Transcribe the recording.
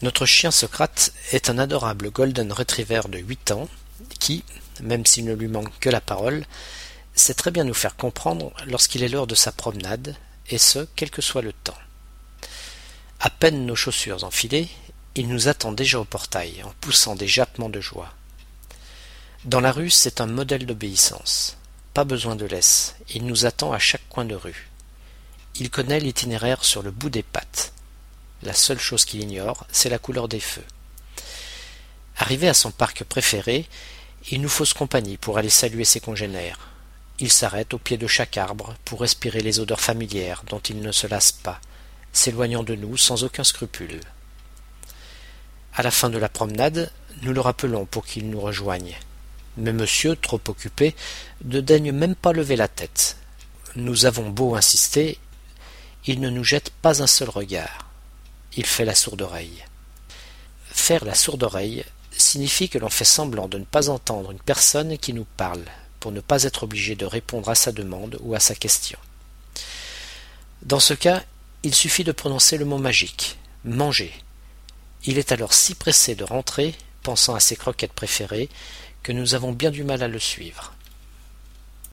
Notre chien Socrate est un adorable golden retriever de huit ans qui, même s'il ne lui manque que la parole, sait très bien nous faire comprendre lorsqu'il est l'heure de sa promenade, et ce, quel que soit le temps. À peine nos chaussures enfilées, il nous attend déjà au portail, en poussant des jappements de joie. Dans la rue, c'est un modèle d'obéissance. Pas besoin de laisse, il nous attend à chaque coin de rue. Il connaît l'itinéraire sur le bout des pattes. La seule chose qu'il ignore, c'est la couleur des feux. Arrivé à son parc préféré, il nous fausse compagnie pour aller saluer ses congénères. Il s'arrête au pied de chaque arbre pour respirer les odeurs familières dont il ne se lasse pas, s'éloignant de nous sans aucun scrupule. À la fin de la promenade, nous le rappelons pour qu'il nous rejoigne. Mais monsieur, trop occupé, ne daigne même pas lever la tête. Nous avons beau insister, il ne nous jette pas un seul regard. Il fait la sourde oreille. Faire la sourde oreille signifie que l'on fait semblant de ne pas entendre une personne qui nous parle, pour ne pas être obligé de répondre à sa demande ou à sa question. Dans ce cas, il suffit de prononcer le mot magique manger. Il est alors si pressé de rentrer, pensant à ses croquettes préférées, que nous avons bien du mal à le suivre.